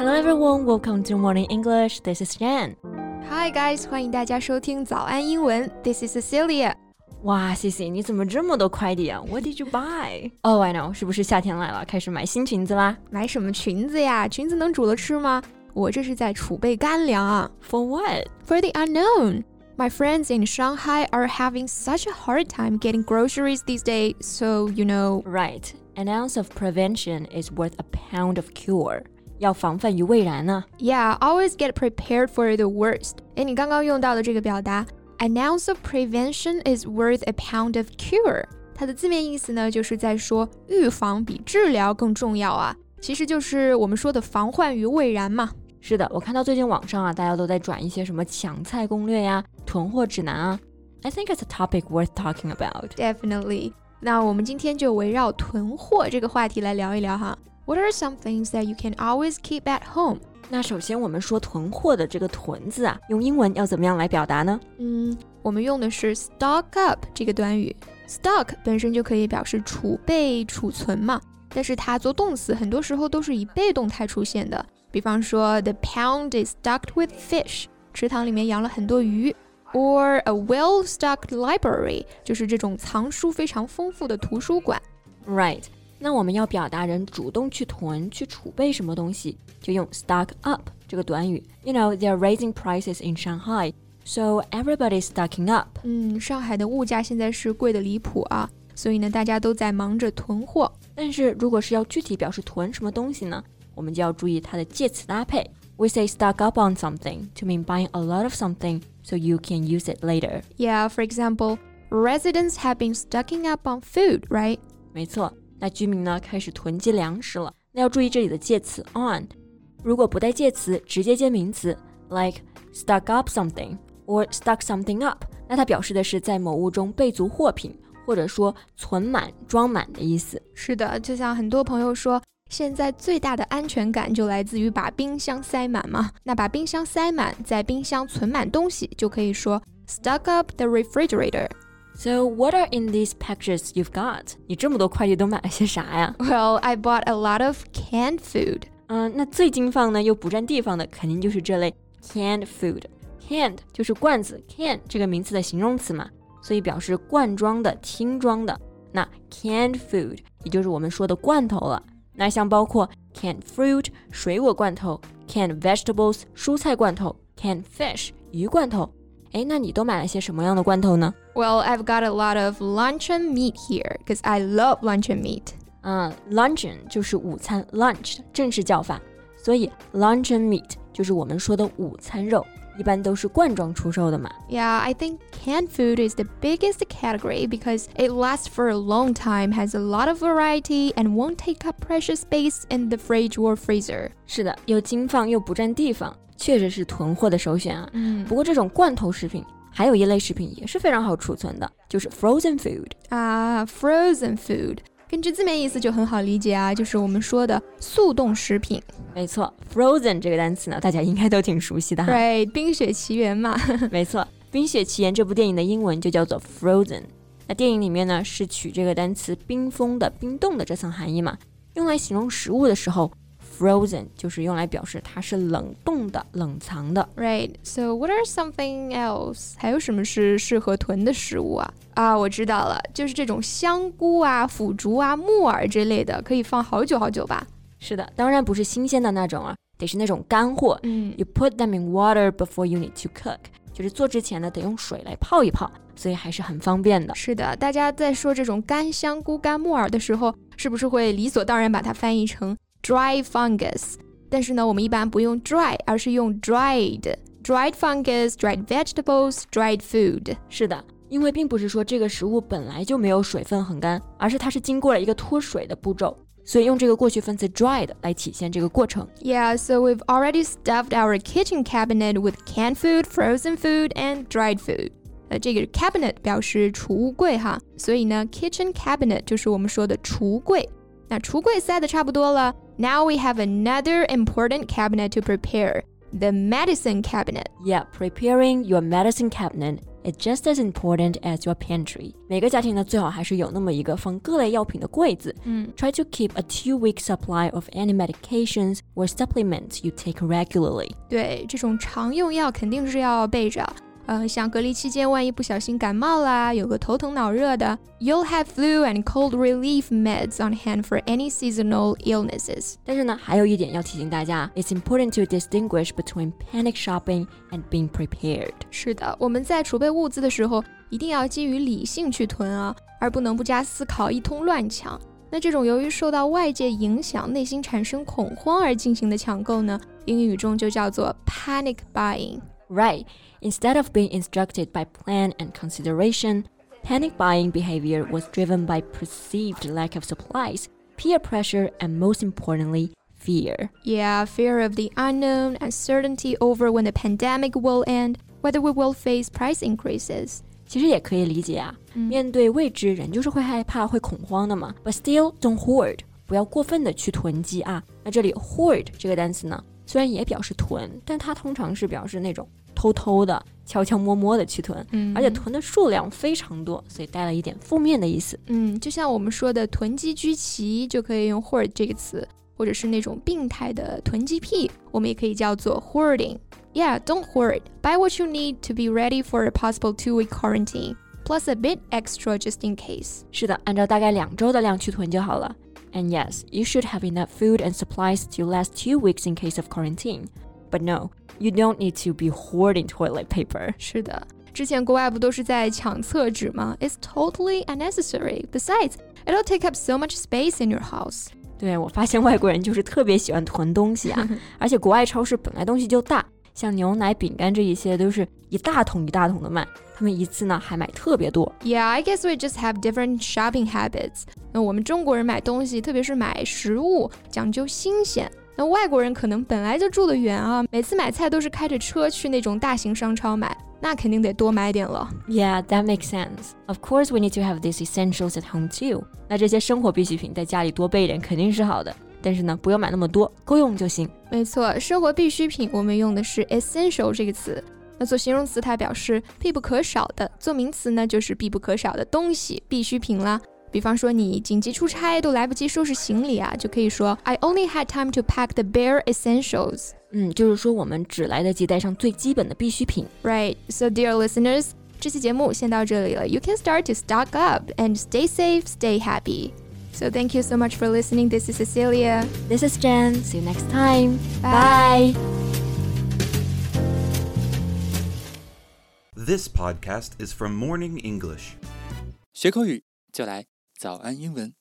Hello everyone, welcome to Morning English. This is Jan. Hi guys，欢迎大家收听早安英文。This is Cecilia。哇，谢谢你怎么这么多快递啊？What did you buy? Oh, I know，是不是夏天来了，开始买新裙子啦？买什么裙子呀？裙子能煮了吃吗？我这是在储备干粮啊。For what? For the unknown. My friends in Shanghai are having such a hard time getting groceries these days, so you know. Right. An ounce of prevention is worth a pound of cure. 要防范于未然呢。Yeah, always get prepared for the worst. 哎，你刚刚用到的这个表达，an ounce of prevention is worth a pound of cure。它的字面意思呢，就是在说预防比治疗更重要啊。其实就是我们说的防患于未然嘛。是的，我看到最近网上啊，大家都在转一些什么抢菜攻略呀、囤货指南啊。I think it's a topic worth talking about. Definitely. 那我们今天就围绕囤货这个话题来聊一聊哈。What are some things that you can always keep at home？那首先我们说囤货的这个“囤”字啊，用英文要怎么样来表达呢？嗯，我们用的是 stock up 这个短语。stock 本身就可以表示储备、储存嘛，但是它做动词很多时候都是以被动态出现的。比方说，the pound is stocked with fish，池塘里面养了很多鱼。Or a well-stocked library，就是这种藏书非常丰富的图书馆。Right。 那我们要表达人主动去囤、去储备什么东西，就用 stock up 这个短语。You know they are raising prices in Shanghai, so everybody's stocking up。嗯，上海的物价现在是贵的离谱啊，所以呢，大家都在忙着囤货。但是如果是要具体表示囤什么东西呢，我们就要注意它的介词搭配。We say stock up on something to mean buying a lot of something so you can use it later. Yeah, for example, residents have been stocking up on food, right? 没错。 那居民呢开始囤积粮食了。那要注意这里的介词 on，如果不带介词，直接接名词，like stock up something or stock something up，那它表示的是在某物中备足货品，或者说存满、装满的意思。是的，就像很多朋友说，现在最大的安全感就来自于把冰箱塞满嘛。那把冰箱塞满，在冰箱存满东西，就可以说 stock up the refrigerator。So what are in these packages you've got? 你这么多快递都买了些啥呀？Well, I bought a lot of canned food. 嗯，那最经放呢又不占地方的，肯定就是这类 canned food. Canned 就是罐子，can 这个名词的形容词嘛，所以表示罐装的、听装的。那 canned food 也就是我们说的罐头了。那像包括 canned fruit 水果罐头，canned vegetables 蔬菜罐头，canned fish 鱼罐头。哎，那你都买了些什么样的罐头呢 ？Well, I've got a lot of luncheon meat here because I love luncheon meat. 嗯，luncheon 就是午餐，lunch 正式叫法，所以 luncheon meat 就是我们说的午餐肉，一般都是罐装出售的嘛。Yeah, I think canned food is the biggest category because it lasts for a long time, has a lot of variety, and won't take up precious space in the fridge or freezer. 是的，又经放又不占地方。确实是囤货的首选啊。嗯，不过这种罐头食品 还有一类食品也是非常好储存的，就是 frozen food 啊，frozen food 根据字面意思就很好理解啊，就是我们说的速冻食品。没错，frozen 这个单词呢，大家应该都挺熟悉的哈。对，《冰雪奇缘》嘛。没错，《冰雪奇缘》这部电影的英文就叫做 frozen。那电影里面呢，是取这个单词冰封的、冰冻的这层含义嘛，用来形容食物的时候。Frozen 就是用来表示它是冷冻的、冷藏的。Right. So what are something else? 还有什么是适合囤的食物啊？啊，我知道了，就是这种香菇啊、腐竹啊、木耳之类的，可以放好久好久吧？是的，当然不是新鲜的那种啊，得是那种干货。嗯，You put them in water before you need to cook，就是做之前呢得用水来泡一泡，所以还是很方便的。是的，大家在说这种干香菇、干木耳的时候，是不是会理所当然把它翻译成 ？dry fungus，但是呢，我们一般不用 dry，而是用 dried。dried fungus, dried vegetables, dried food。是的，因为并不是说这个食物本来就没有水分很干，而是它是经过了一个脱水的步骤，所以用这个过去分词 dried 来体现这个过程。Yeah, so we've already stuffed our kitchen cabinet with canned food, frozen food, and dried food. 呃，这个 cabinet 表示储物柜哈，所以呢，kitchen cabinet 就是我们说的橱柜。那橱柜塞的差不多了 ，Now we have another important cabinet to prepare. The medicine cabinet. Yeah, preparing your medicine cabinet it's just as important as your pantry。每个家庭呢，最好还是有那么一个放各类药品的柜子。嗯，Try to keep a two-week supply of any medications or supplements you take regularly。对，这种常用药肯定是要备着。 呃，像隔离期间，万一不小心感冒啦，有个头疼脑热的，you'll have flu and cold relief meds on hand for any seasonal illnesses。但是呢，还有一点要提醒大家，it's important to distinguish between panic shopping and being prepared。是的，我们在储备物资的时候，一定要基于理性去囤啊，而不能不加思考一通乱抢。那这种由于受到外界影响，内心产生恐慌而进行的抢购呢，英语中就叫做 panic buying。Right. Instead of being instructed by plan and consideration, panic buying behavior was driven by perceived lack of supplies, peer pressure, and most importantly, fear. Yeah, fear of the unknown, uncertainty over when the pandemic will end, whether we will face price increases. 其实也可以理解啊，嗯面对未知，人就是会害怕、会恐慌的嘛。But still, don't hoard，不要过分的去囤积啊。那这里 hoard 这个单词呢，虽然也表示囤，但它通常是表示那种 偷偷的、悄悄摸摸的去囤，嗯而且囤的数量非常多，所以带了一点负面的意思。嗯，就像我们说的囤积居奇，就可以用 hoard 这个词，或者是那种病态的囤积癖，我们也可以叫做 hoarding。Yeah, don't hoard. Buy what you need to be ready for a possible two-week quarantine, plus a bit extra just in case. 是的，按照大概两周的量去囤就好了。And yes, you should have enough food and supplies to last two weeks in case of quarantine. But no, you don't need to be hoarding toilet paper. 是的，之前国外不都是在抢厕纸吗？It's totally unnecessary. Besides, it'll take up so much space in your house. 对我发现外国人就是特别喜欢囤东西啊，而且国外超市本来东西就大，像牛奶、饼干这一些都是一大桶一大桶的卖，他们一次呢还买特别多。 Yeah, I guess we just have different shopping habits. 那我们中国人买东西，特别是买食物，讲究新鲜。 那外国人可能本来就住得远啊，每次买菜都是开着车去那种大型商超买，那肯定得多买点了。Yeah, that makes sense. Of course, we need to have these essentials at home too. 那这些生活必需品在家里多备一点肯定是好的，但是呢，不要买那么多，够用就行。没错，生活必需品我们用的是 essential 这个词。那做形容词，它表示必不可少的；做名词呢，就是必不可少的东西、必需品啦。比方说，你紧急出差都来不及收拾行李啊，就可以说 I only had time to pack the bare essentials. 嗯，就是说我们只来得及带上最基本的必需品。 Right. So, dear listeners, 这期节目先到这里了。You can start to stock up and stay safe, stay happy. So, thank you so much for listening. This is Cecilia. This is Jen. See you next time. Bye. Bye. This podcast is from Morning English. 学口语就来 早安英文。